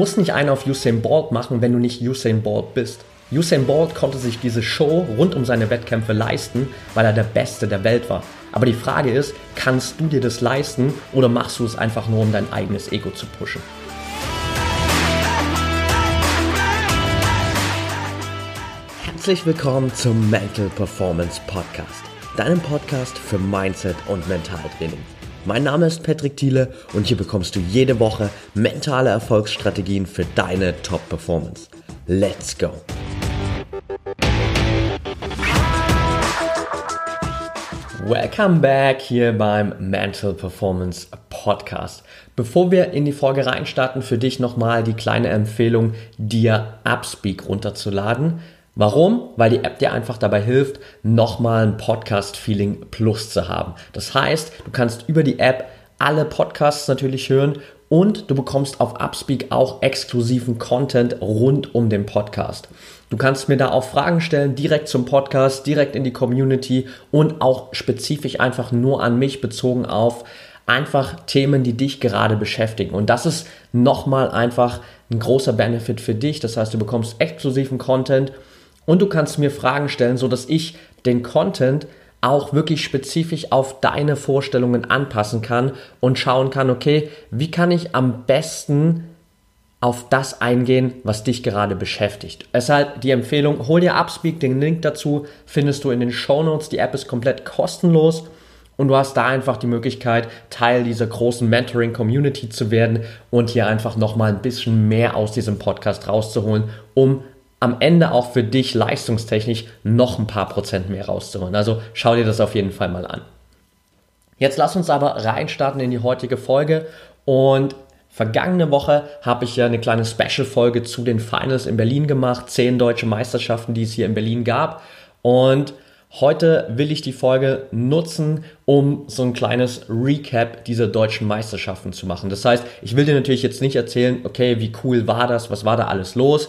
musst nicht einen auf Usain Bolt machen, wenn du nicht Usain Bolt bist. Usain Bolt konnte sich diese Show rund um seine Wettkämpfe leisten, weil er der Beste der Welt war. Aber die Frage ist, kannst du dir das leisten oder machst du es einfach nur, um dein eigenes Ego zu pushen? Herzlich willkommen zum Mental Performance Podcast, deinem Podcast für Mindset und Mentaltraining. Mein Name ist Patrick Thiele und hier bekommst du jede Woche mentale Erfolgsstrategien für deine Top-Performance. Let's go! Welcome back hier beim Mental Performance Podcast. Bevor wir in die Folge reinstarten, für dich nochmal die kleine Empfehlung, dir Upspeak runterzuladen. Warum? Weil die App dir einfach dabei hilft, nochmal ein Podcast-Feeling Plus zu haben. Das heißt, du kannst über die App alle Podcasts natürlich hören und du bekommst auf Upspeak auch exklusiven Content rund um den Podcast. Du kannst mir da auch Fragen stellen, direkt zum Podcast, direkt in die Community und auch spezifisch einfach nur an mich bezogen auf einfach Themen, die dich gerade beschäftigen. Und das ist nochmal einfach ein großer Benefit für dich. Das heißt, du bekommst exklusiven Content und du kannst mir Fragen stellen, sodass ich den Content auch wirklich spezifisch auf deine Vorstellungen anpassen kann und schauen kann, okay, wie kann ich am besten auf das eingehen, was dich gerade beschäftigt. Deshalb die Empfehlung, hol dir Upspeak, den Link dazu findest du in den Show Notes. Die App ist komplett kostenlos und du hast da einfach die Möglichkeit, Teil dieser großen Mentoring-Community zu werden und hier einfach nochmal ein bisschen mehr aus diesem Podcast rauszuholen, um am Ende auch für dich leistungstechnisch noch ein paar Prozent mehr rauszuholen. Also schau dir das auf jeden Fall mal an. Jetzt lass uns aber reinstarten in die heutige Folge und Vergangene Woche habe ich ja eine kleine Special-Folge zu den Finals in Berlin gemacht, zehn deutsche Meisterschaften, die es hier in Berlin gab. Und heute will ich die Folge nutzen, um so ein kleines Recap dieser deutschen Meisterschaften zu machen. Das heißt, ich will dir natürlich jetzt nicht erzählen, okay, wie cool war das, was war da alles los,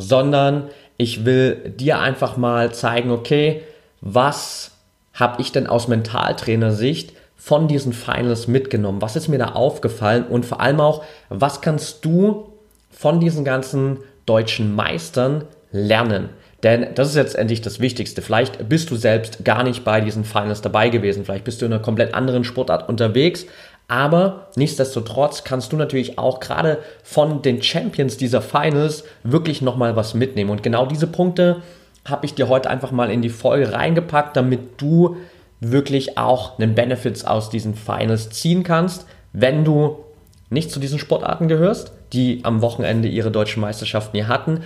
sondern ich will dir einfach mal zeigen, okay, was habe ich denn aus Mentaltrainersicht von diesen Finals mitgenommen? Was ist mir da aufgefallen? Und vor allem auch, was kannst du von diesen ganzen deutschen Meistern lernen? Denn das ist jetzt endlich das Wichtigste. Vielleicht bist du selbst gar nicht bei diesen Finals dabei gewesen. Vielleicht bist du in einer komplett anderen Sportart unterwegs. Aber nichtsdestotrotz kannst du natürlich auch gerade von den Champions dieser Finals wirklich nochmal was mitnehmen. Und genau diese Punkte habe ich dir heute einfach mal in die Folge reingepackt, damit du wirklich auch einen Benefits aus diesen Finals ziehen kannst, wenn du nicht zu diesen Sportarten gehörst, die am Wochenende ihre deutschen Meisterschaften hier hatten.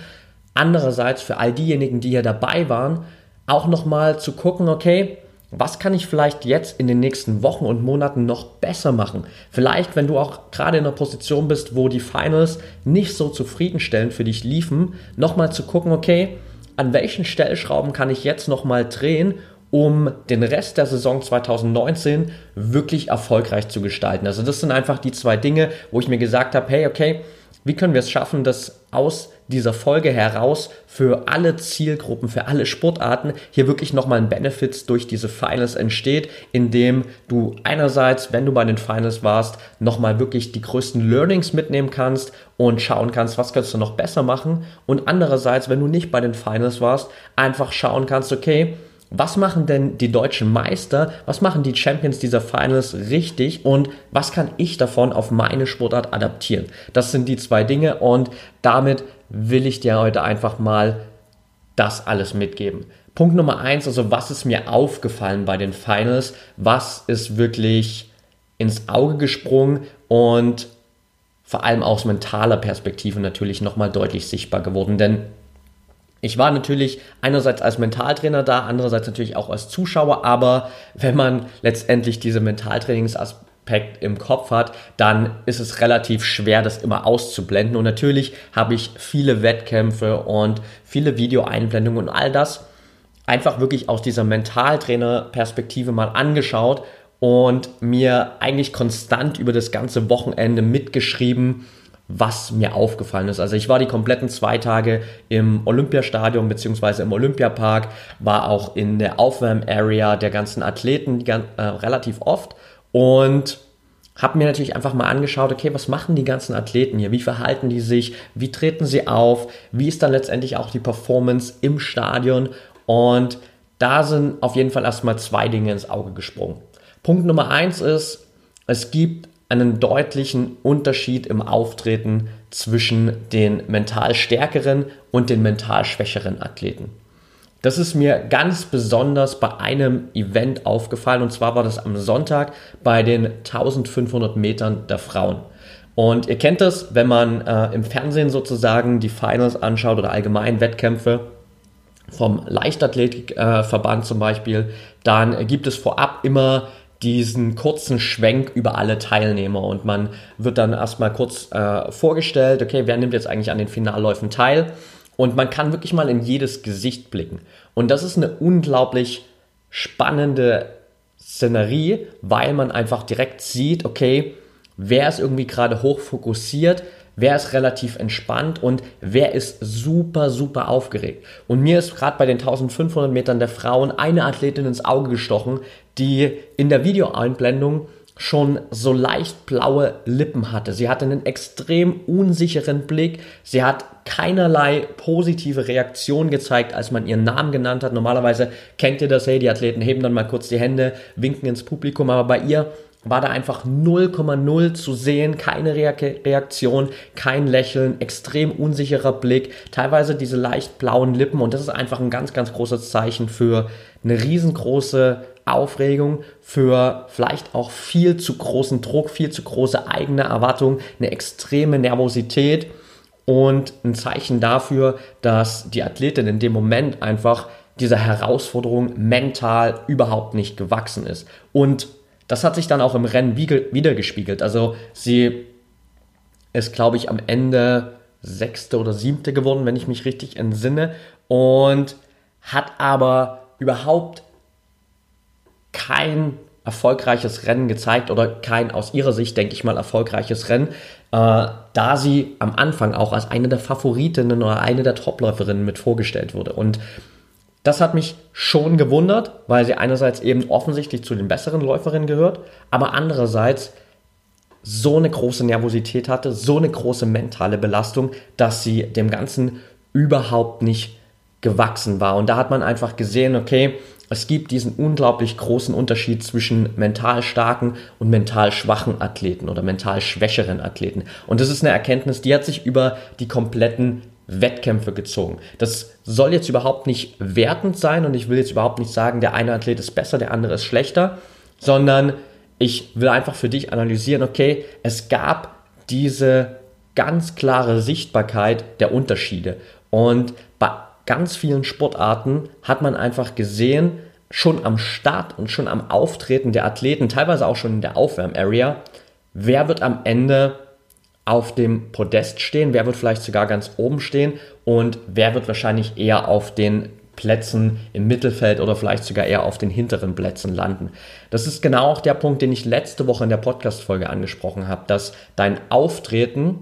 Andererseits für all diejenigen, die hier dabei waren, auch nochmal zu gucken, okay, was kann ich vielleicht jetzt in den nächsten Wochen und Monaten noch besser machen? Vielleicht, wenn du auch gerade in einer Position bist, wo die Finals nicht so zufriedenstellend für dich liefen, nochmal zu gucken, okay, an welchen Stellschrauben kann ich jetzt nochmal drehen, um den Rest der Saison 2019 wirklich erfolgreich zu gestalten. Also das sind einfach die zwei Dinge, wo ich mir gesagt habe, hey, okay, wie können wir es schaffen, dass aus dieser Folge heraus für alle Zielgruppen, für alle Sportarten hier wirklich nochmal ein Benefits durch diese Finals entsteht, indem du einerseits, wenn du bei den Finals warst, nochmal wirklich die größten Learnings mitnehmen kannst und schauen kannst, was kannst du noch besser machen. Und andererseits, wenn du nicht bei den Finals warst, einfach schauen kannst, okay, was machen denn die deutschen Meister, was machen die Champions dieser Finals richtig und was kann ich davon auf meine Sportart adaptieren? Das sind die zwei Dinge und damit will ich dir heute einfach mal das alles mitgeben. Punkt Nummer eins, also was ist mir aufgefallen bei den Finals? Was ist wirklich ins Auge gesprungen und vor allem aus mentaler Perspektive natürlich nochmal deutlich sichtbar geworden, denn ich war natürlich einerseits als Mentaltrainer da, andererseits natürlich auch als Zuschauer, aber wenn man letztendlich diese Mentaltrainingsaspekt im Kopf hat, dann ist es relativ schwer, das immer auszublenden. Und natürlich habe ich viele Wettkämpfe und viele Videoeinblendungen und all das einfach wirklich aus dieser Mentaltrainer-Perspektive mal angeschaut und mir eigentlich konstant über das ganze Wochenende mitgeschrieben, was mir aufgefallen ist. Also ich war die kompletten zwei Tage im Olympiastadion bzw. im Olympiapark, war auch in der Aufwärm-Area der ganzen Athleten äh, relativ oft und habe mir natürlich einfach mal angeschaut, okay, was machen die ganzen Athleten hier? Wie verhalten die sich? Wie treten sie auf? Wie ist dann letztendlich auch die Performance im Stadion? Und da sind auf jeden Fall erstmal zwei Dinge ins Auge gesprungen. Punkt Nummer eins ist, es gibt einen deutlichen Unterschied im Auftreten zwischen den mental stärkeren und den mental schwächeren Athleten. Das ist mir ganz besonders bei einem Event aufgefallen und zwar war das am Sonntag bei den 1500 Metern der Frauen. Und ihr kennt das, wenn man äh, im Fernsehen sozusagen die Finals anschaut oder allgemein Wettkämpfe vom Leichtathletikverband äh, zum Beispiel, dann gibt es vorab immer diesen kurzen Schwenk über alle Teilnehmer und man wird dann erstmal kurz äh, vorgestellt, okay, wer nimmt jetzt eigentlich an den Finalläufen teil? Und man kann wirklich mal in jedes Gesicht blicken. Und das ist eine unglaublich spannende Szenerie, weil man einfach direkt sieht, okay, wer ist irgendwie gerade hoch fokussiert, wer ist relativ entspannt und wer ist super, super aufgeregt. Und mir ist gerade bei den 1500 Metern der Frauen eine Athletin ins Auge gestochen, die in der Videoeinblendung schon so leicht blaue Lippen hatte. Sie hatte einen extrem unsicheren Blick. Sie hat keinerlei positive Reaktion gezeigt, als man ihren Namen genannt hat. Normalerweise kennt ihr das, hey, die Athleten heben dann mal kurz die Hände, winken ins Publikum, aber bei ihr war da einfach 0,0 zu sehen, keine Reaktion, kein Lächeln, extrem unsicherer Blick, teilweise diese leicht blauen Lippen und das ist einfach ein ganz, ganz großes Zeichen für eine riesengroße Aufregung, für vielleicht auch viel zu großen Druck, viel zu große eigene Erwartung, eine extreme Nervosität und ein Zeichen dafür, dass die Athletin in dem Moment einfach dieser Herausforderung mental überhaupt nicht gewachsen ist. Und das hat sich dann auch im Rennen wiedergespiegelt. Also sie ist, glaube ich, am Ende sechste oder siebte geworden, wenn ich mich richtig entsinne. Und hat aber überhaupt kein erfolgreiches Rennen gezeigt oder kein aus ihrer Sicht, denke ich mal, erfolgreiches Rennen, äh, da sie am Anfang auch als eine der Favoritinnen oder eine der Topläuferinnen mit vorgestellt wurde. Und das hat mich schon gewundert, weil sie einerseits eben offensichtlich zu den besseren Läuferinnen gehört, aber andererseits so eine große Nervosität hatte, so eine große mentale Belastung, dass sie dem Ganzen überhaupt nicht gewachsen war. Und da hat man einfach gesehen, okay, es gibt diesen unglaublich großen Unterschied zwischen mental starken und mental schwachen Athleten oder mental schwächeren Athleten. Und das ist eine Erkenntnis, die hat sich über die kompletten Wettkämpfe gezogen. Das soll jetzt überhaupt nicht wertend sein und ich will jetzt überhaupt nicht sagen, der eine Athlet ist besser, der andere ist schlechter, sondern ich will einfach für dich analysieren, okay, es gab diese ganz klare Sichtbarkeit der Unterschiede und bei ganz vielen Sportarten hat man einfach gesehen, schon am Start und schon am Auftreten der Athleten, teilweise auch schon in der Aufwärm-Area, wer wird am Ende auf dem Podest stehen, wer wird vielleicht sogar ganz oben stehen und wer wird wahrscheinlich eher auf den Plätzen im Mittelfeld oder vielleicht sogar eher auf den hinteren Plätzen landen. Das ist genau auch der Punkt, den ich letzte Woche in der Podcast-Folge angesprochen habe, dass dein Auftreten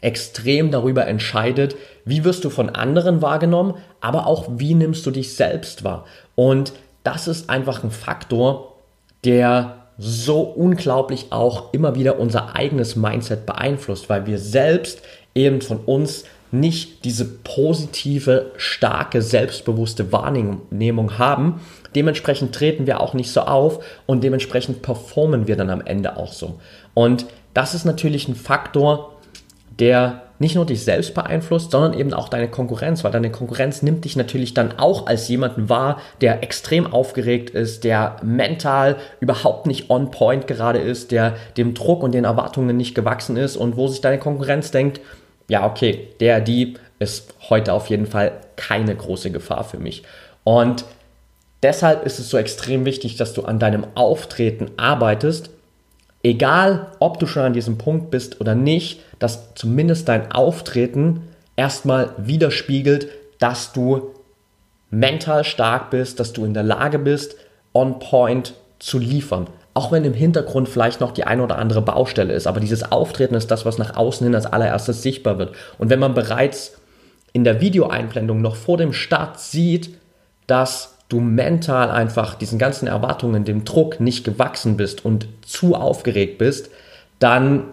extrem darüber entscheidet, wie wirst du von anderen wahrgenommen, aber auch wie nimmst du dich selbst wahr. Und das ist einfach ein Faktor, der so unglaublich auch immer wieder unser eigenes Mindset beeinflusst, weil wir selbst eben von uns nicht diese positive, starke, selbstbewusste Wahrnehmung haben. Dementsprechend treten wir auch nicht so auf und dementsprechend performen wir dann am Ende auch so. Und das ist natürlich ein Faktor, der nicht nur dich selbst beeinflusst, sondern eben auch deine Konkurrenz, weil deine Konkurrenz nimmt dich natürlich dann auch als jemanden wahr, der extrem aufgeregt ist, der mental überhaupt nicht on point gerade ist, der dem Druck und den Erwartungen nicht gewachsen ist und wo sich deine Konkurrenz denkt, ja, okay, der, die ist heute auf jeden Fall keine große Gefahr für mich. Und deshalb ist es so extrem wichtig, dass du an deinem Auftreten arbeitest, egal ob du schon an diesem Punkt bist oder nicht, dass zumindest dein Auftreten erstmal widerspiegelt, dass du mental stark bist, dass du in der Lage bist, on point zu liefern. Auch wenn im Hintergrund vielleicht noch die eine oder andere Baustelle ist, aber dieses Auftreten ist das, was nach außen hin als allererstes sichtbar wird. Und wenn man bereits in der Videoeinblendung noch vor dem Start sieht, dass du mental einfach diesen ganzen Erwartungen, dem Druck nicht gewachsen bist und zu aufgeregt bist, dann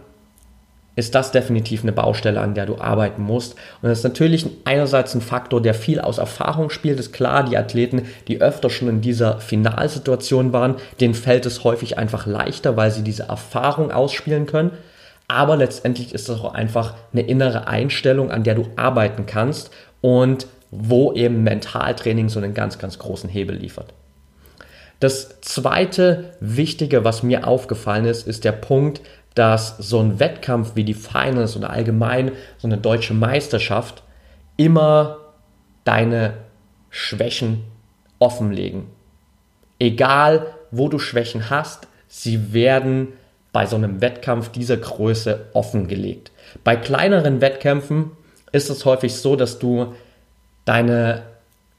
ist das definitiv eine Baustelle, an der du arbeiten musst. Und das ist natürlich einerseits ein Faktor, der viel aus Erfahrung spielt. Ist klar, die Athleten, die öfter schon in dieser Finalsituation waren, denen fällt es häufig einfach leichter, weil sie diese Erfahrung ausspielen können. Aber letztendlich ist das auch einfach eine innere Einstellung, an der du arbeiten kannst und wo eben Mentaltraining so einen ganz, ganz großen Hebel liefert. Das zweite Wichtige, was mir aufgefallen ist, ist der Punkt, dass so ein Wettkampf wie die Finals oder allgemein so eine deutsche Meisterschaft immer deine Schwächen offenlegen. Egal, wo du Schwächen hast, sie werden bei so einem Wettkampf dieser Größe offengelegt. Bei kleineren Wettkämpfen ist es häufig so, dass du deine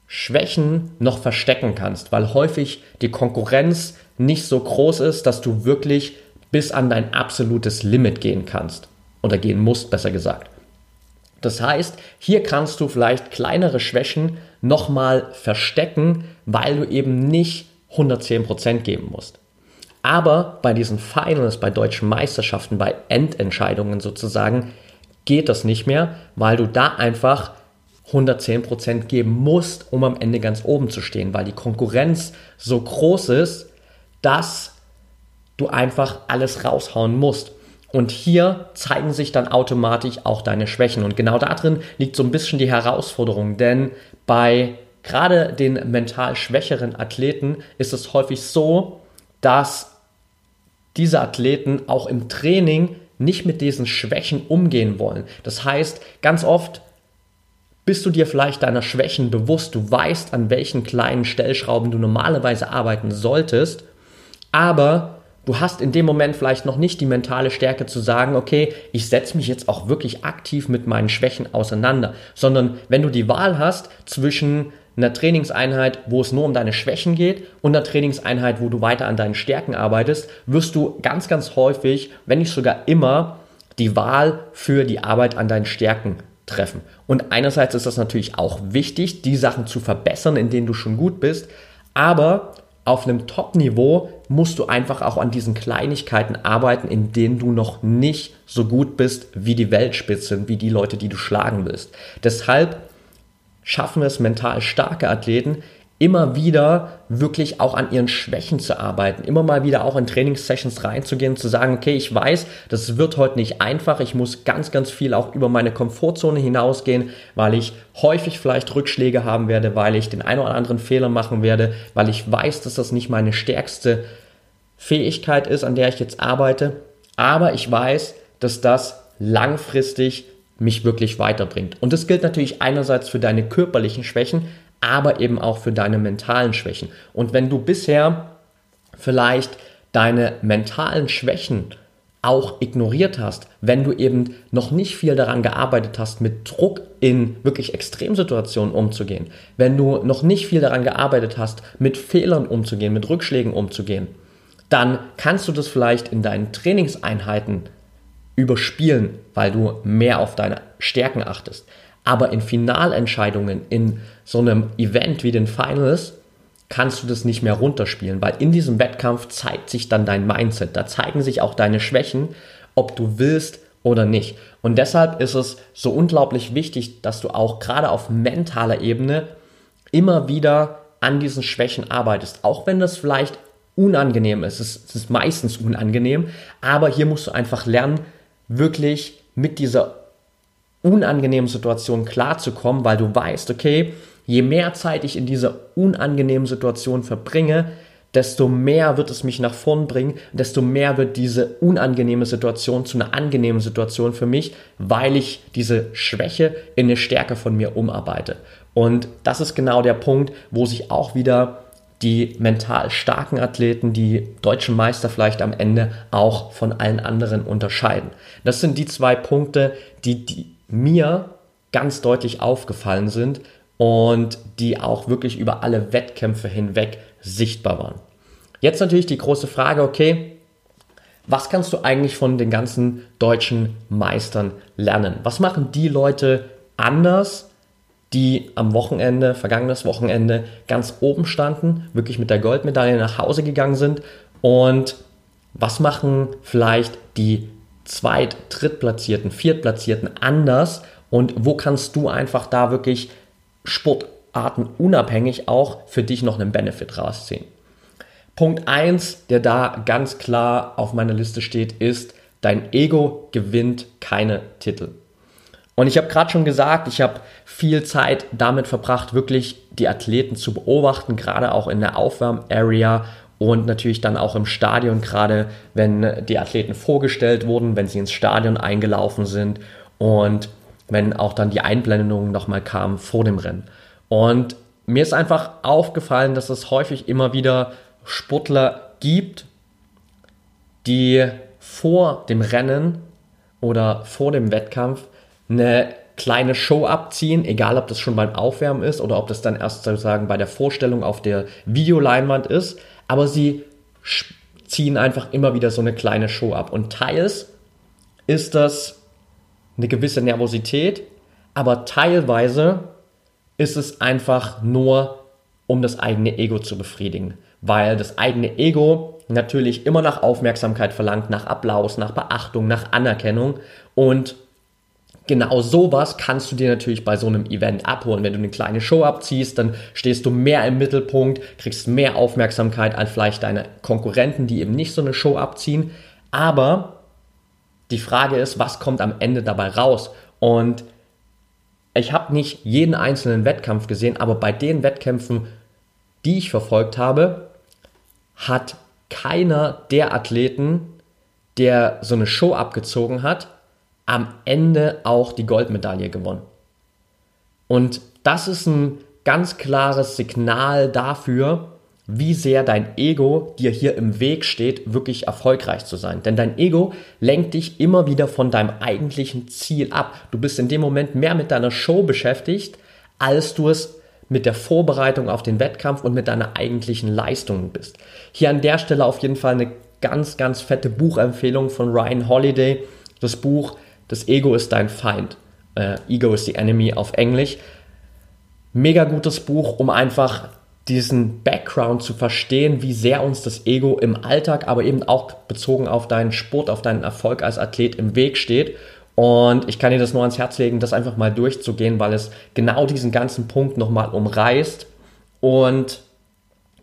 Schwächen noch verstecken kannst, weil häufig die Konkurrenz nicht so groß ist, dass du wirklich bis an dein absolutes Limit gehen kannst oder gehen musst, besser gesagt. Das heißt, hier kannst du vielleicht kleinere Schwächen nochmal verstecken, weil du eben nicht 110% geben musst. Aber bei diesen Finals, bei deutschen Meisterschaften, bei Endentscheidungen sozusagen, geht das nicht mehr, weil du da einfach 110% geben musst, um am Ende ganz oben zu stehen, weil die Konkurrenz so groß ist, dass du einfach alles raushauen musst. Und hier zeigen sich dann automatisch auch deine Schwächen. Und genau darin liegt so ein bisschen die Herausforderung, denn bei gerade den mental schwächeren Athleten ist es häufig so, dass diese Athleten auch im Training nicht mit diesen Schwächen umgehen wollen. Das heißt, ganz oft bist du dir vielleicht deiner Schwächen bewusst, du weißt, an welchen kleinen Stellschrauben du normalerweise arbeiten solltest, aber du hast in dem Moment vielleicht noch nicht die mentale Stärke zu sagen, okay, ich setze mich jetzt auch wirklich aktiv mit meinen Schwächen auseinander, sondern wenn du die Wahl hast zwischen einer Trainingseinheit, wo es nur um deine Schwächen geht und einer Trainingseinheit, wo du weiter an deinen Stärken arbeitest, wirst du ganz, ganz häufig, wenn nicht sogar immer, die Wahl für die Arbeit an deinen Stärken treffen. Und einerseits ist das natürlich auch wichtig, die Sachen zu verbessern, in denen du schon gut bist, aber auf einem Top-Niveau musst du einfach auch an diesen Kleinigkeiten arbeiten, in denen du noch nicht so gut bist wie die Weltspitze, wie die Leute, die du schlagen willst. Deshalb schaffen es mental starke Athleten, immer wieder wirklich auch an ihren Schwächen zu arbeiten, immer mal wieder auch in Trainingssessions reinzugehen, zu sagen, okay, ich weiß, das wird heute nicht einfach, ich muss ganz, ganz viel auch über meine Komfortzone hinausgehen, weil ich häufig vielleicht Rückschläge haben werde, weil ich den einen oder anderen Fehler machen werde, weil ich weiß, dass das nicht meine stärkste Fähigkeit ist, an der ich jetzt arbeite, aber ich weiß, dass das langfristig mich wirklich weiterbringt. Und das gilt natürlich einerseits für deine körperlichen Schwächen, aber eben auch für deine mentalen Schwächen. Und wenn du bisher vielleicht deine mentalen Schwächen auch ignoriert hast, wenn du eben noch nicht viel daran gearbeitet hast, mit Druck in wirklich Extremsituationen umzugehen, wenn du noch nicht viel daran gearbeitet hast, mit Fehlern umzugehen, mit Rückschlägen umzugehen, dann kannst du das vielleicht in deinen Trainingseinheiten überspielen, weil du mehr auf deine Stärken achtest. Aber in Finalentscheidungen, in so einem Event wie den Finals, kannst du das nicht mehr runterspielen, weil in diesem Wettkampf zeigt sich dann dein Mindset. Da zeigen sich auch deine Schwächen, ob du willst oder nicht. Und deshalb ist es so unglaublich wichtig, dass du auch gerade auf mentaler Ebene immer wieder an diesen Schwächen arbeitest. Auch wenn das vielleicht unangenehm ist. Es ist meistens unangenehm, aber hier musst du einfach lernen, wirklich mit dieser unangenehmen Situation klarzukommen, weil du weißt, okay, je mehr Zeit ich in dieser unangenehmen Situation verbringe, desto mehr wird es mich nach vorn bringen, desto mehr wird diese unangenehme Situation zu einer angenehmen Situation für mich, weil ich diese Schwäche in eine Stärke von mir umarbeite. Und das ist genau der Punkt, wo sich auch wieder die mental starken Athleten, die deutschen Meister vielleicht am Ende auch von allen anderen unterscheiden. Das sind die zwei Punkte, die, die mir ganz deutlich aufgefallen sind und die auch wirklich über alle Wettkämpfe hinweg sichtbar waren. Jetzt natürlich die große Frage, okay, was kannst du eigentlich von den ganzen deutschen Meistern lernen? Was machen die Leute anders, die am Wochenende, vergangenes Wochenende, ganz oben standen, wirklich mit der Goldmedaille nach Hause gegangen sind. Und was machen vielleicht die Zweit-, Drittplatzierten, Viertplatzierten anders? Und wo kannst du einfach da wirklich sportartenunabhängig auch für dich noch einen Benefit rausziehen? Punkt 1, der da ganz klar auf meiner Liste steht, ist, dein Ego gewinnt keine Titel. Und ich habe gerade schon gesagt, ich habe viel Zeit damit verbracht, wirklich die Athleten zu beobachten, gerade auch in der Aufwärm-Area und natürlich dann auch im Stadion, gerade wenn die Athleten vorgestellt wurden, wenn sie ins Stadion eingelaufen sind und wenn auch dann die Einblendungen nochmal kamen vor dem Rennen. Und mir ist einfach aufgefallen, dass es häufig immer wieder Sportler gibt, die vor dem Rennen oder vor dem Wettkampf eine kleine Show abziehen, egal ob das schon beim Aufwärmen ist oder ob das dann erst sozusagen bei der Vorstellung auf der Videoleinwand ist, aber sie ziehen einfach immer wieder so eine kleine Show ab. Und teils ist das eine gewisse Nervosität, aber teilweise ist es einfach nur, um das eigene Ego zu befriedigen, weil das eigene Ego natürlich immer nach Aufmerksamkeit verlangt, nach Applaus, nach Beachtung, nach Anerkennung und genau sowas kannst du dir natürlich bei so einem Event abholen. Wenn du eine kleine Show abziehst, dann stehst du mehr im Mittelpunkt, kriegst mehr Aufmerksamkeit als vielleicht deine Konkurrenten, die eben nicht so eine Show abziehen. Aber die Frage ist, was kommt am Ende dabei raus? Und ich habe nicht jeden einzelnen Wettkampf gesehen, aber bei den Wettkämpfen, die ich verfolgt habe, hat keiner der Athleten, der so eine Show abgezogen hat, am Ende auch die Goldmedaille gewonnen. Und das ist ein ganz klares Signal dafür, wie sehr dein Ego dir hier im Weg steht, wirklich erfolgreich zu sein. Denn dein Ego lenkt dich immer wieder von deinem eigentlichen Ziel ab. Du bist in dem Moment mehr mit deiner Show beschäftigt, als du es mit der Vorbereitung auf den Wettkampf und mit deiner eigentlichen Leistung bist. Hier an der Stelle auf jeden Fall eine ganz, ganz fette Buchempfehlung von Ryan Holiday. Das Buch das Ego ist dein Feind. Äh, Ego is the Enemy auf Englisch. Mega gutes Buch, um einfach diesen Background zu verstehen, wie sehr uns das Ego im Alltag, aber eben auch bezogen auf deinen Sport, auf deinen Erfolg als Athlet im Weg steht. Und ich kann dir das nur ans Herz legen, das einfach mal durchzugehen, weil es genau diesen ganzen Punkt nochmal umreißt und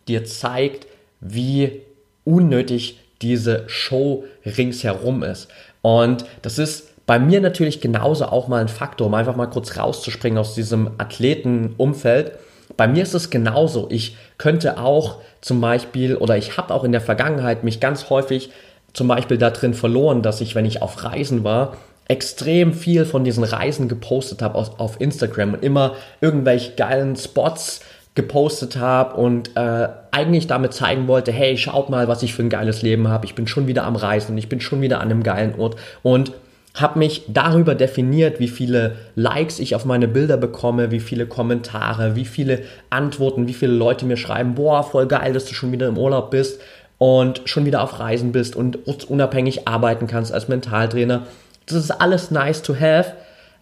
dir zeigt, wie unnötig diese Show ringsherum ist. Und das ist bei mir natürlich genauso auch mal ein Faktor, um einfach mal kurz rauszuspringen aus diesem Athletenumfeld. Bei mir ist es genauso. Ich könnte auch zum Beispiel, oder ich habe auch in der Vergangenheit mich ganz häufig zum Beispiel da drin verloren, dass ich, wenn ich auf Reisen war, extrem viel von diesen Reisen gepostet habe auf, Instagram und immer irgendwelche geilen Spots gepostet habe und äh, eigentlich damit zeigen wollte, hey, schaut mal, was ich für ein geiles Leben habe. Ich bin schon wieder am Reisen und ich bin schon wieder an einem geilen Ort. Und habe mich darüber definiert, wie viele Likes ich auf meine Bilder bekomme, wie viele Kommentare, wie viele Antworten, wie viele Leute mir schreiben, boah, voll geil, dass du schon wieder im Urlaub bist und schon wieder auf Reisen bist und unabhängig arbeiten kannst als Mentaltrainer. Das ist alles nice to have,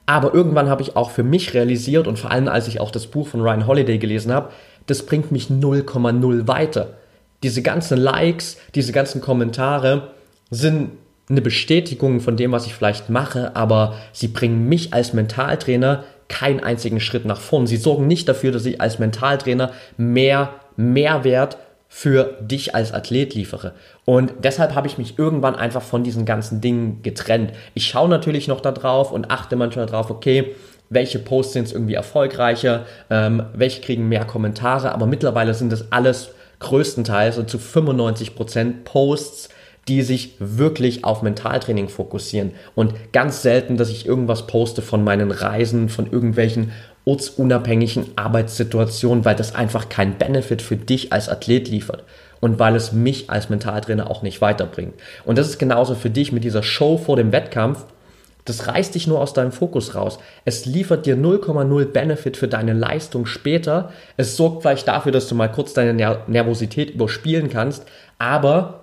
aber irgendwann habe ich auch für mich realisiert und vor allem als ich auch das Buch von Ryan Holiday gelesen habe, das bringt mich 0,0 weiter. Diese ganzen Likes, diese ganzen Kommentare sind eine Bestätigung von dem, was ich vielleicht mache, aber sie bringen mich als Mentaltrainer keinen einzigen Schritt nach vorn. Sie sorgen nicht dafür, dass ich als Mentaltrainer mehr Mehrwert für dich als Athlet liefere. Und deshalb habe ich mich irgendwann einfach von diesen ganzen Dingen getrennt. Ich schaue natürlich noch da drauf und achte manchmal darauf, okay, welche Posts sind irgendwie erfolgreicher, ähm, welche kriegen mehr Kommentare, aber mittlerweile sind das alles größtenteils und zu 95 Prozent Posts, die sich wirklich auf Mentaltraining fokussieren und ganz selten, dass ich irgendwas poste von meinen Reisen, von irgendwelchen ortsunabhängigen Arbeitssituationen, weil das einfach keinen Benefit für dich als Athlet liefert und weil es mich als Mentaltrainer auch nicht weiterbringt. Und das ist genauso für dich mit dieser Show vor dem Wettkampf. Das reißt dich nur aus deinem Fokus raus. Es liefert dir 0,0 Benefit für deine Leistung später. Es sorgt vielleicht dafür, dass du mal kurz deine Nervosität überspielen kannst, aber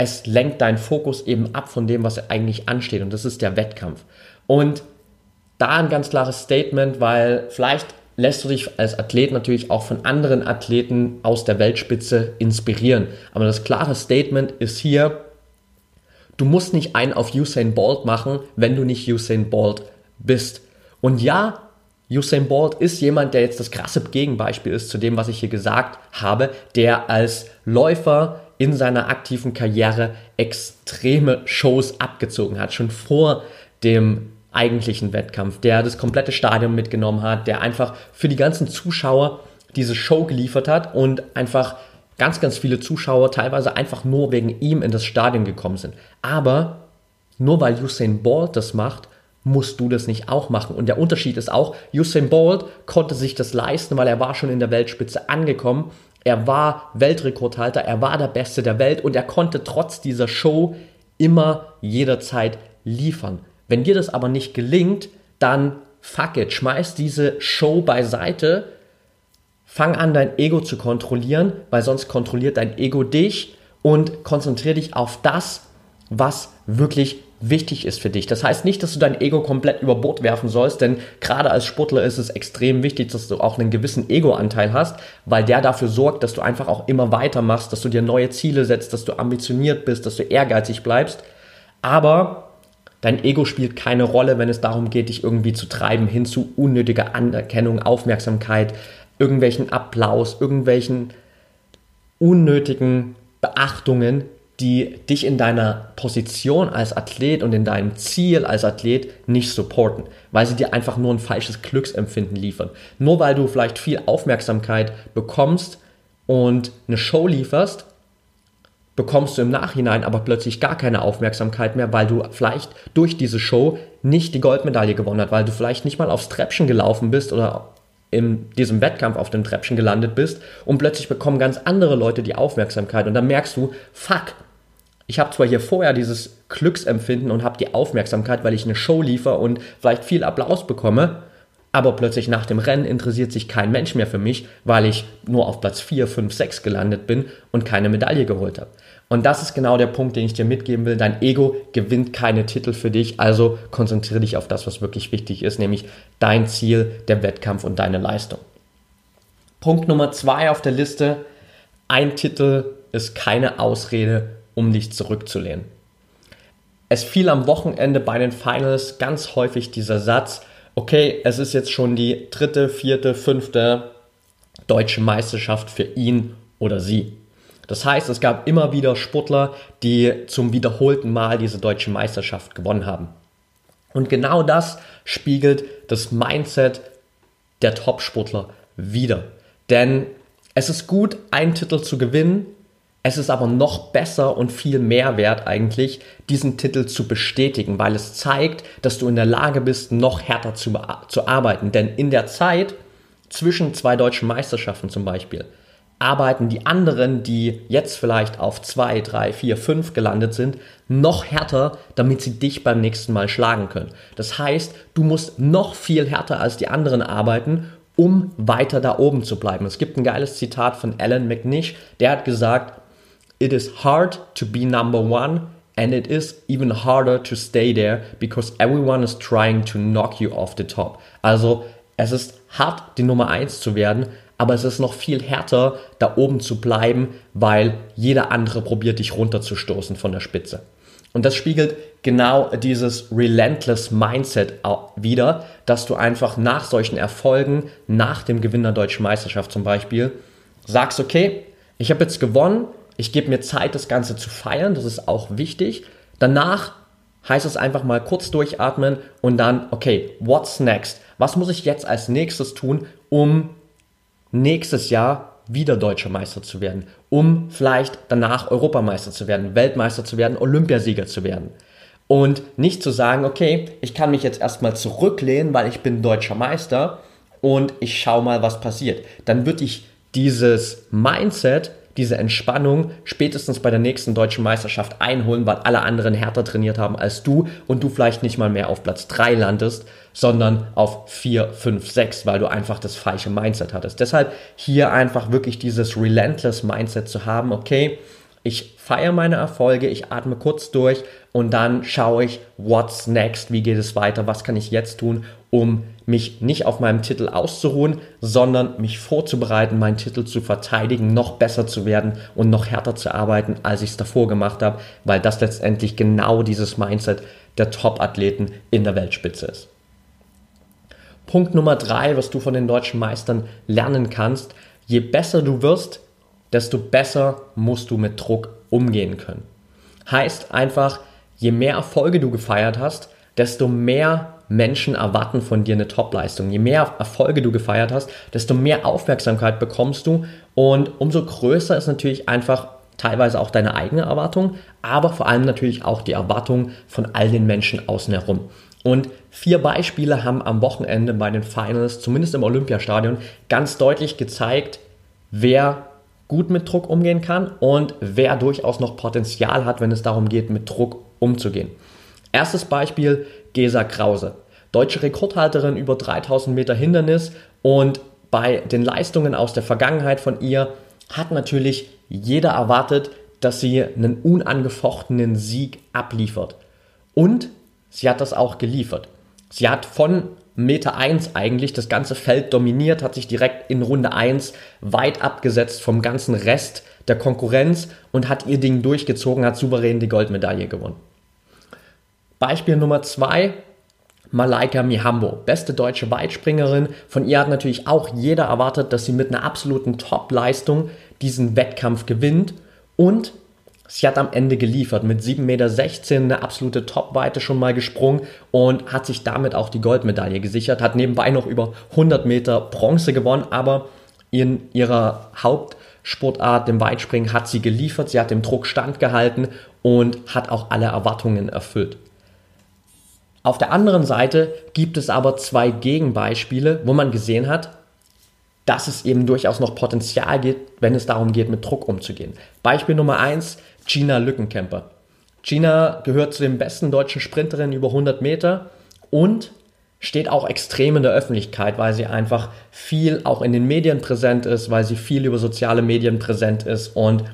es lenkt deinen Fokus eben ab von dem, was eigentlich ansteht und das ist der Wettkampf. Und da ein ganz klares Statement, weil vielleicht lässt du dich als Athlet natürlich auch von anderen Athleten aus der Weltspitze inspirieren. Aber das klare Statement ist hier, du musst nicht einen auf Usain Bolt machen, wenn du nicht Usain Bolt bist. Und ja, Usain Bolt ist jemand, der jetzt das krasse Gegenbeispiel ist zu dem, was ich hier gesagt habe, der als Läufer in seiner aktiven Karriere extreme Shows abgezogen hat, schon vor dem eigentlichen Wettkampf, der das komplette Stadion mitgenommen hat, der einfach für die ganzen Zuschauer diese Show geliefert hat und einfach ganz, ganz viele Zuschauer teilweise einfach nur wegen ihm in das Stadion gekommen sind. Aber nur weil Usain Bolt das macht, musst du das nicht auch machen. Und der Unterschied ist auch, Usain Bolt konnte sich das leisten, weil er war schon in der Weltspitze angekommen. Er war Weltrekordhalter, er war der Beste der Welt und er konnte trotz dieser Show immer jederzeit liefern. Wenn dir das aber nicht gelingt, dann fuck it, schmeiß diese Show beiseite, fang an dein Ego zu kontrollieren, weil sonst kontrolliert dein Ego dich und konzentriere dich auf das, was wirklich wichtig ist für dich. Das heißt nicht, dass du dein Ego komplett über Bord werfen sollst, denn gerade als Sportler ist es extrem wichtig, dass du auch einen gewissen Ego-Anteil hast, weil der dafür sorgt, dass du einfach auch immer weitermachst, dass du dir neue Ziele setzt, dass du ambitioniert bist, dass du ehrgeizig bleibst. Aber dein Ego spielt keine Rolle, wenn es darum geht, dich irgendwie zu treiben hin zu unnötiger Anerkennung, Aufmerksamkeit, irgendwelchen Applaus, irgendwelchen unnötigen Beachtungen, die dich in deiner Position als Athlet und in deinem Ziel als Athlet nicht supporten, weil sie dir einfach nur ein falsches Glücksempfinden liefern. Nur weil du vielleicht viel Aufmerksamkeit bekommst und eine Show lieferst, bekommst du im Nachhinein aber plötzlich gar keine Aufmerksamkeit mehr, weil du vielleicht durch diese Show nicht die Goldmedaille gewonnen hast, weil du vielleicht nicht mal aufs Treppchen gelaufen bist oder in diesem Wettkampf auf dem Treppchen gelandet bist und plötzlich bekommen ganz andere Leute die Aufmerksamkeit und dann merkst du, fuck, ich habe zwar hier vorher dieses Glücksempfinden und habe die Aufmerksamkeit, weil ich eine Show liefere und vielleicht viel Applaus bekomme, aber plötzlich nach dem Rennen interessiert sich kein Mensch mehr für mich, weil ich nur auf Platz 4, 5, 6 gelandet bin und keine Medaille geholt habe. Und das ist genau der Punkt, den ich dir mitgeben will. Dein Ego gewinnt keine Titel für dich, also konzentriere dich auf das, was wirklich wichtig ist, nämlich dein Ziel, der Wettkampf und deine Leistung. Punkt Nummer zwei auf der Liste. Ein Titel ist keine Ausrede um dich zurückzulehnen. Es fiel am Wochenende bei den Finals ganz häufig dieser Satz, okay, es ist jetzt schon die dritte, vierte, fünfte deutsche Meisterschaft für ihn oder sie. Das heißt, es gab immer wieder Sportler, die zum wiederholten Mal diese deutsche Meisterschaft gewonnen haben. Und genau das spiegelt das Mindset der Top-Sportler wieder. Denn es ist gut, einen Titel zu gewinnen, es ist aber noch besser und viel mehr wert eigentlich, diesen Titel zu bestätigen, weil es zeigt, dass du in der Lage bist, noch härter zu, zu arbeiten. Denn in der Zeit zwischen zwei deutschen Meisterschaften zum Beispiel arbeiten die anderen, die jetzt vielleicht auf zwei, drei, vier, fünf gelandet sind, noch härter, damit sie dich beim nächsten Mal schlagen können. Das heißt, du musst noch viel härter als die anderen arbeiten, um weiter da oben zu bleiben. Es gibt ein geiles Zitat von Alan McNish, der hat gesagt, It is hard to be number one and it is even harder to stay there because everyone is trying to knock you off the top. Also es ist hart, die Nummer eins zu werden, aber es ist noch viel härter, da oben zu bleiben, weil jeder andere probiert, dich runterzustoßen von der Spitze. Und das spiegelt genau dieses relentless Mindset wieder, dass du einfach nach solchen Erfolgen, nach dem Gewinn der deutschen Meisterschaft zum Beispiel, sagst, okay, ich habe jetzt gewonnen, ich gebe mir Zeit, das Ganze zu feiern, das ist auch wichtig. Danach heißt es einfach mal kurz durchatmen und dann, okay, what's next? Was muss ich jetzt als nächstes tun, um nächstes Jahr wieder deutscher Meister zu werden, um vielleicht danach Europameister zu werden, Weltmeister zu werden, Olympiasieger zu werden. Und nicht zu sagen, okay, ich kann mich jetzt erstmal zurücklehnen, weil ich bin deutscher Meister und ich schau mal, was passiert. Dann würde ich dieses Mindset diese Entspannung spätestens bei der nächsten deutschen Meisterschaft einholen, weil alle anderen härter trainiert haben als du und du vielleicht nicht mal mehr auf Platz 3 landest, sondern auf 4, 5, 6, weil du einfach das falsche Mindset hattest. Deshalb hier einfach wirklich dieses relentless Mindset zu haben, okay, ich feiere meine Erfolge, ich atme kurz durch und dann schaue ich, what's next, wie geht es weiter, was kann ich jetzt tun, um mich nicht auf meinem Titel auszuruhen, sondern mich vorzubereiten, meinen Titel zu verteidigen, noch besser zu werden und noch härter zu arbeiten, als ich es davor gemacht habe, weil das letztendlich genau dieses Mindset der Top-Athleten in der Weltspitze ist. Punkt Nummer drei, was du von den deutschen Meistern lernen kannst, je besser du wirst, desto besser musst du mit Druck umgehen können. Heißt einfach, je mehr Erfolge du gefeiert hast, desto mehr Menschen erwarten von dir eine Topleistung. Je mehr Erfolge du gefeiert hast, desto mehr Aufmerksamkeit bekommst du und umso größer ist natürlich einfach teilweise auch deine eigene Erwartung, aber vor allem natürlich auch die Erwartung von all den Menschen außen herum. Und vier Beispiele haben am Wochenende bei den Finals, zumindest im Olympiastadion, ganz deutlich gezeigt, wer gut mit Druck umgehen kann und wer durchaus noch Potenzial hat, wenn es darum geht, mit Druck umzugehen. Erstes Beispiel, Gesa Krause. Deutsche Rekordhalterin über 3000 Meter Hindernis und bei den Leistungen aus der Vergangenheit von ihr hat natürlich jeder erwartet, dass sie einen unangefochtenen Sieg abliefert. Und sie hat das auch geliefert. Sie hat von Meter 1 eigentlich das ganze Feld dominiert, hat sich direkt in Runde 1 weit abgesetzt vom ganzen Rest der Konkurrenz und hat ihr Ding durchgezogen, hat souverän die Goldmedaille gewonnen. Beispiel Nummer zwei, Malaika Mihambo, beste deutsche Weitspringerin. Von ihr hat natürlich auch jeder erwartet, dass sie mit einer absoluten Top-Leistung diesen Wettkampf gewinnt. Und sie hat am Ende geliefert mit 7,16 Meter, eine absolute Top-Weite schon mal gesprungen und hat sich damit auch die Goldmedaille gesichert. Hat nebenbei noch über 100 Meter Bronze gewonnen, aber in ihrer Hauptsportart, dem Weitspringen, hat sie geliefert. Sie hat dem Druck standgehalten und hat auch alle Erwartungen erfüllt. Auf der anderen Seite gibt es aber zwei Gegenbeispiele, wo man gesehen hat, dass es eben durchaus noch Potenzial gibt, wenn es darum geht, mit Druck umzugehen. Beispiel Nummer eins: Gina Lückenkämper. Gina gehört zu den besten deutschen Sprinterinnen über 100 Meter und steht auch extrem in der Öffentlichkeit, weil sie einfach viel auch in den Medien präsent ist, weil sie viel über soziale Medien präsent ist und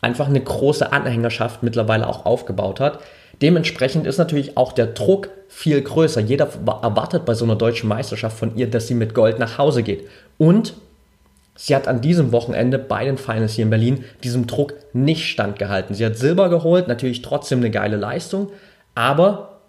einfach eine große Anhängerschaft mittlerweile auch aufgebaut hat. Dementsprechend ist natürlich auch der Druck viel größer. Jeder erwartet bei so einer deutschen Meisterschaft von ihr, dass sie mit Gold nach Hause geht. Und sie hat an diesem Wochenende bei den Finals hier in Berlin diesem Druck nicht standgehalten. Sie hat Silber geholt, natürlich trotzdem eine geile Leistung, aber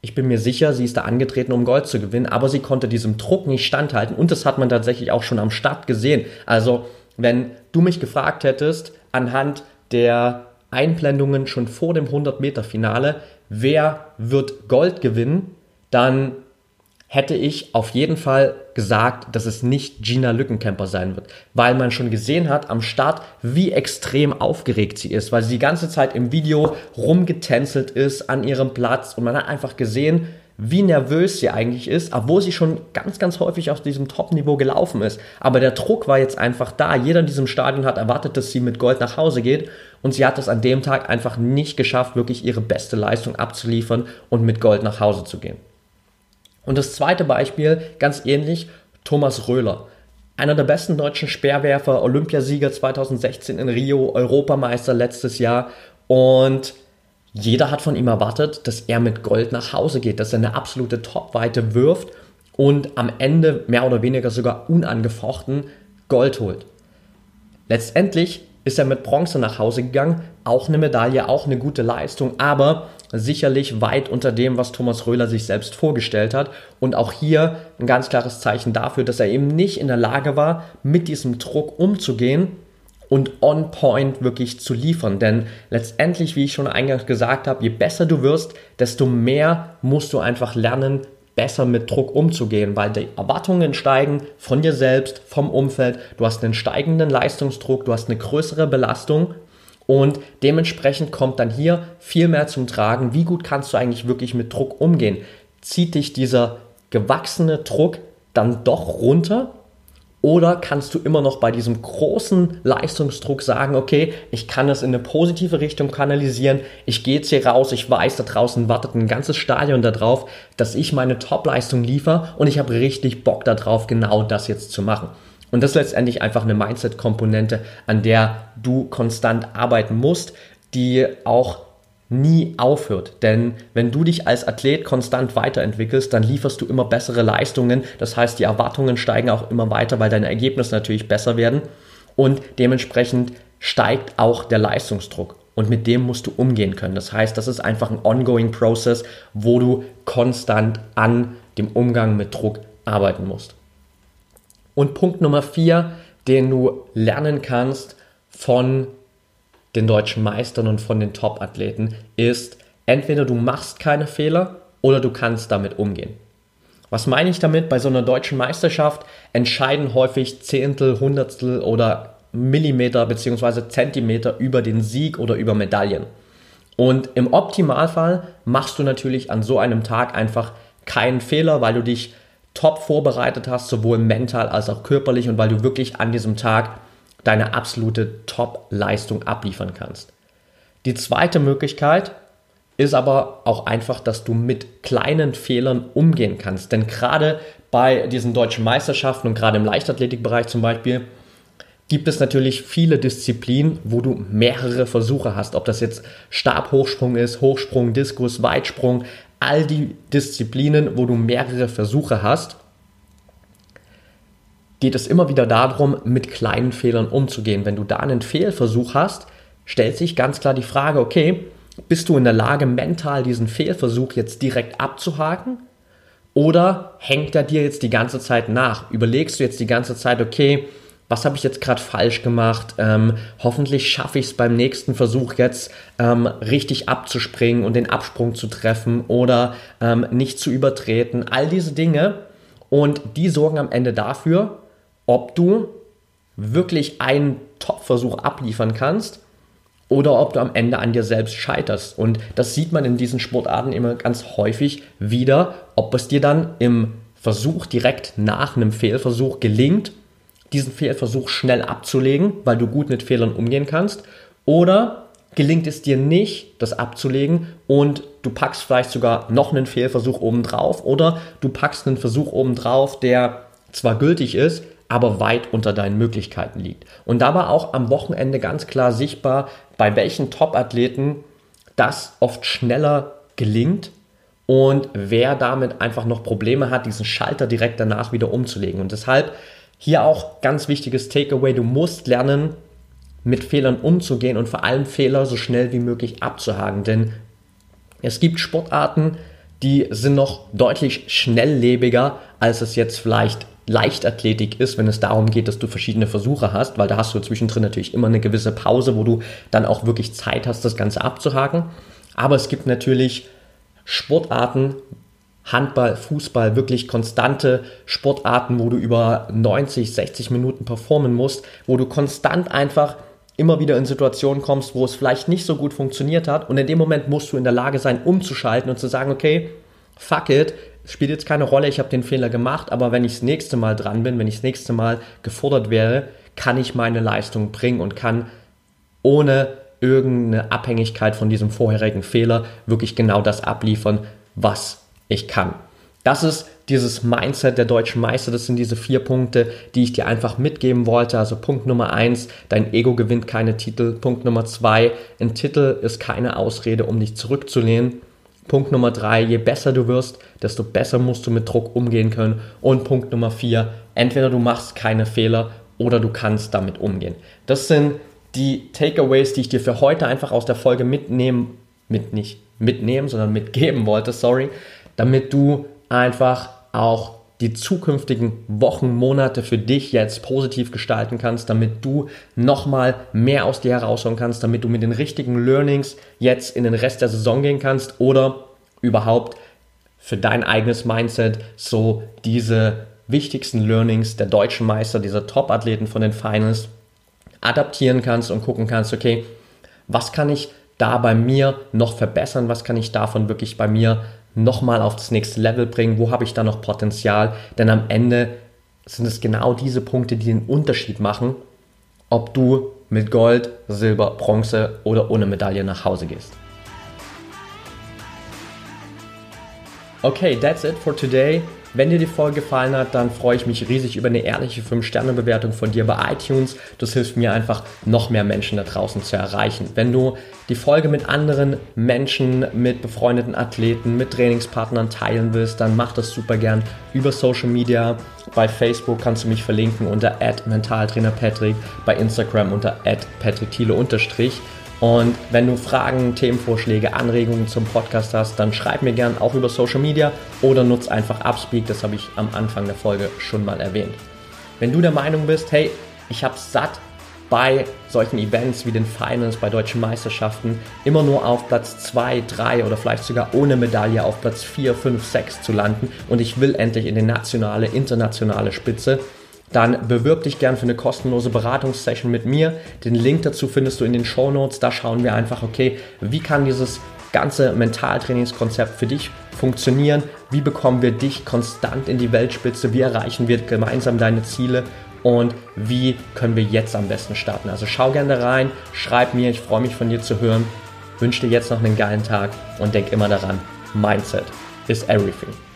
ich bin mir sicher, sie ist da angetreten, um Gold zu gewinnen, aber sie konnte diesem Druck nicht standhalten und das hat man tatsächlich auch schon am Start gesehen. Also, wenn du mich gefragt hättest, anhand der Einblendungen schon vor dem 100-Meter-Finale, wer wird Gold gewinnen, dann hätte ich auf jeden Fall gesagt, dass es nicht Gina Lückenkämper sein wird, weil man schon gesehen hat am Start, wie extrem aufgeregt sie ist, weil sie die ganze Zeit im Video rumgetänzelt ist an ihrem Platz. Und man hat einfach gesehen, wie nervös sie eigentlich ist, obwohl sie schon ganz, ganz häufig auf diesem Top-Niveau gelaufen ist. Aber der Druck war jetzt einfach da. Jeder in diesem Stadion hat erwartet, dass sie mit Gold nach Hause geht und sie hat es an dem Tag einfach nicht geschafft, wirklich ihre beste Leistung abzuliefern und mit Gold nach Hause zu gehen. Und das zweite Beispiel, ganz ähnlich, Thomas Röhler. Einer der besten deutschen Speerwerfer, Olympiasieger 2016 in Rio, Europameister letztes Jahr und jeder hat von ihm erwartet, dass er mit Gold nach Hause geht, dass er eine absolute Topweite wirft und am Ende mehr oder weniger sogar unangefochten Gold holt. Letztendlich ist er mit Bronze nach Hause gegangen, auch eine Medaille, auch eine gute Leistung, aber sicherlich weit unter dem, was Thomas Röhler sich selbst vorgestellt hat. Und auch hier ein ganz klares Zeichen dafür, dass er eben nicht in der Lage war, mit diesem Druck umzugehen und on point wirklich zu liefern. Denn letztendlich, wie ich schon eingangs gesagt habe, je besser du wirst, desto mehr musst du einfach lernen, besser mit Druck umzugehen, weil die Erwartungen steigen von dir selbst, vom Umfeld. Du hast einen steigenden Leistungsdruck, du hast eine größere Belastung und dementsprechend kommt dann hier viel mehr zum Tragen, wie gut kannst du eigentlich wirklich mit Druck umgehen. Zieht dich dieser gewachsene Druck dann doch runter oder kannst du immer noch bei diesem großen Leistungsdruck sagen, okay, ich kann es in eine positive Richtung kanalisieren, ich gehe jetzt hier raus, ich weiß, da draußen wartet ein ganzes Stadion darauf, dass ich meine Top-Leistung liefere und ich habe richtig Bock darauf, genau das jetzt zu machen. Und das ist letztendlich einfach eine Mindset-Komponente, an der du konstant arbeiten musst, die auch nie aufhört. Denn wenn du dich als Athlet konstant weiterentwickelst, dann lieferst du immer bessere Leistungen. Das heißt, die Erwartungen steigen auch immer weiter, weil deine Ergebnisse natürlich besser werden. Und dementsprechend steigt auch der Leistungsdruck. Und mit dem musst du umgehen können. Das heißt, das ist einfach ein ongoing Process, wo du konstant an dem Umgang mit Druck arbeiten musst. Und Punkt Nummer vier, den du lernen kannst von den deutschen Meistern und von den Top-Athleten, ist, entweder du machst keine Fehler oder du kannst damit umgehen. Was meine ich damit? Bei so einer deutschen Meisterschaft entscheiden häufig Zehntel, Hundertstel oder Millimeter bzw. Zentimeter über den Sieg oder über Medaillen. Und im Optimalfall machst du natürlich an so einem Tag einfach keinen Fehler, weil du dich top vorbereitet hast, sowohl mental als auch körperlich und weil du wirklich an diesem Tag deine absolute Top-Leistung abliefern kannst. Die zweite Möglichkeit ist aber auch einfach, dass du mit kleinen Fehlern umgehen kannst. Denn gerade bei diesen deutschen Meisterschaften und gerade im Leichtathletikbereich zum Beispiel gibt es natürlich viele Disziplinen, wo du mehrere Versuche hast. Ob das jetzt Stabhochsprung ist, Hochsprung, Diskus, Weitsprung, all die Disziplinen, wo du mehrere Versuche hast, geht es immer wieder darum, mit kleinen Fehlern umzugehen. Wenn du da einen Fehlversuch hast, stellt sich ganz klar die Frage, okay, bist du in der Lage, mental diesen Fehlversuch jetzt direkt abzuhaken? Oder hängt er dir jetzt die ganze Zeit nach? Überlegst du jetzt die ganze Zeit, okay, was habe ich jetzt gerade falsch gemacht? Ähm, hoffentlich schaffe ich es beim nächsten Versuch jetzt ähm, richtig abzuspringen und den Absprung zu treffen oder ähm, nicht zu übertreten. All diese Dinge und die sorgen am Ende dafür, ob du wirklich einen Top-Versuch abliefern kannst oder ob du am Ende an dir selbst scheiterst. Und das sieht man in diesen Sportarten immer ganz häufig wieder, ob es dir dann im Versuch direkt nach einem Fehlversuch gelingt diesen Fehlversuch schnell abzulegen, weil du gut mit Fehlern umgehen kannst, oder gelingt es dir nicht, das abzulegen und du packst vielleicht sogar noch einen Fehlversuch obendrauf oder du packst einen Versuch obendrauf, der zwar gültig ist, aber weit unter deinen Möglichkeiten liegt. Und da war auch am Wochenende ganz klar sichtbar, bei welchen Top-Athleten das oft schneller gelingt und wer damit einfach noch Probleme hat, diesen Schalter direkt danach wieder umzulegen. Und deshalb hier auch ganz wichtiges Takeaway, du musst lernen, mit Fehlern umzugehen und vor allem Fehler so schnell wie möglich abzuhaken. Denn es gibt Sportarten, die sind noch deutlich schnelllebiger, als es jetzt vielleicht Leichtathletik ist, wenn es darum geht, dass du verschiedene Versuche hast, weil da hast du zwischendrin natürlich immer eine gewisse Pause, wo du dann auch wirklich Zeit hast, das Ganze abzuhaken. Aber es gibt natürlich Sportarten, Handball, Fußball, wirklich konstante Sportarten, wo du über 90, 60 Minuten performen musst, wo du konstant einfach immer wieder in Situationen kommst, wo es vielleicht nicht so gut funktioniert hat und in dem Moment musst du in der Lage sein, umzuschalten und zu sagen, okay, fuck it, spielt jetzt keine Rolle, ich habe den Fehler gemacht, aber wenn ich das nächste Mal dran bin, wenn ich das nächste Mal gefordert wäre, kann ich meine Leistung bringen und kann ohne irgendeine Abhängigkeit von diesem vorherigen Fehler wirklich genau das abliefern, was ich kann. Das ist dieses Mindset der deutschen Meister. Das sind diese vier Punkte, die ich dir einfach mitgeben wollte. Also Punkt Nummer eins, dein Ego gewinnt keine Titel. Punkt Nummer zwei, ein Titel ist keine Ausrede, um dich zurückzulehnen. Punkt Nummer drei, je besser du wirst, desto besser musst du mit Druck umgehen können. Und Punkt Nummer vier, entweder du machst keine Fehler oder du kannst damit umgehen. Das sind die Takeaways, die ich dir für heute einfach aus der Folge mitnehmen, mit nicht mitnehmen, sondern mitgeben wollte, sorry damit du einfach auch die zukünftigen Wochen, Monate für dich jetzt positiv gestalten kannst, damit du nochmal mehr aus dir herausholen kannst, damit du mit den richtigen Learnings jetzt in den Rest der Saison gehen kannst oder überhaupt für dein eigenes Mindset so diese wichtigsten Learnings der deutschen Meister, dieser Top-Athleten von den Finals adaptieren kannst und gucken kannst, okay, was kann ich da bei mir noch verbessern, was kann ich davon wirklich bei mir nochmal auf das nächste Level bringen, wo habe ich da noch Potenzial, denn am Ende sind es genau diese Punkte, die den Unterschied machen, ob du mit Gold, Silber, Bronze oder ohne Medaille nach Hause gehst. Okay, that's it for today. Wenn dir die Folge gefallen hat, dann freue ich mich riesig über eine ehrliche 5-Sterne-Bewertung von dir bei iTunes. Das hilft mir einfach, noch mehr Menschen da draußen zu erreichen. Wenn du die Folge mit anderen Menschen, mit befreundeten Athleten, mit Trainingspartnern teilen willst, dann mach das super gern über Social Media. Bei Facebook kannst du mich verlinken unter mentaltrainerpatrick, bei Instagram unter patrickthiele und wenn du Fragen, Themenvorschläge, Anregungen zum Podcast hast, dann schreib mir gern auch über Social Media oder nutz einfach Upspeak, das habe ich am Anfang der Folge schon mal erwähnt. Wenn du der Meinung bist, hey, ich habe satt bei solchen Events wie den Finals, bei deutschen Meisterschaften immer nur auf Platz 2, 3 oder vielleicht sogar ohne Medaille auf Platz 4, 5, 6 zu landen und ich will endlich in die nationale, internationale Spitze, dann bewirb dich gern für eine kostenlose Beratungssession mit mir. Den Link dazu findest du in den Show Notes. Da schauen wir einfach, okay, wie kann dieses ganze Mentaltrainingskonzept für dich funktionieren? Wie bekommen wir dich konstant in die Weltspitze? Wie erreichen wir gemeinsam deine Ziele? Und wie können wir jetzt am besten starten? Also schau gerne rein, schreib mir, ich freue mich von dir zu hören. Wünsche dir jetzt noch einen geilen Tag und denk immer daran, Mindset is everything.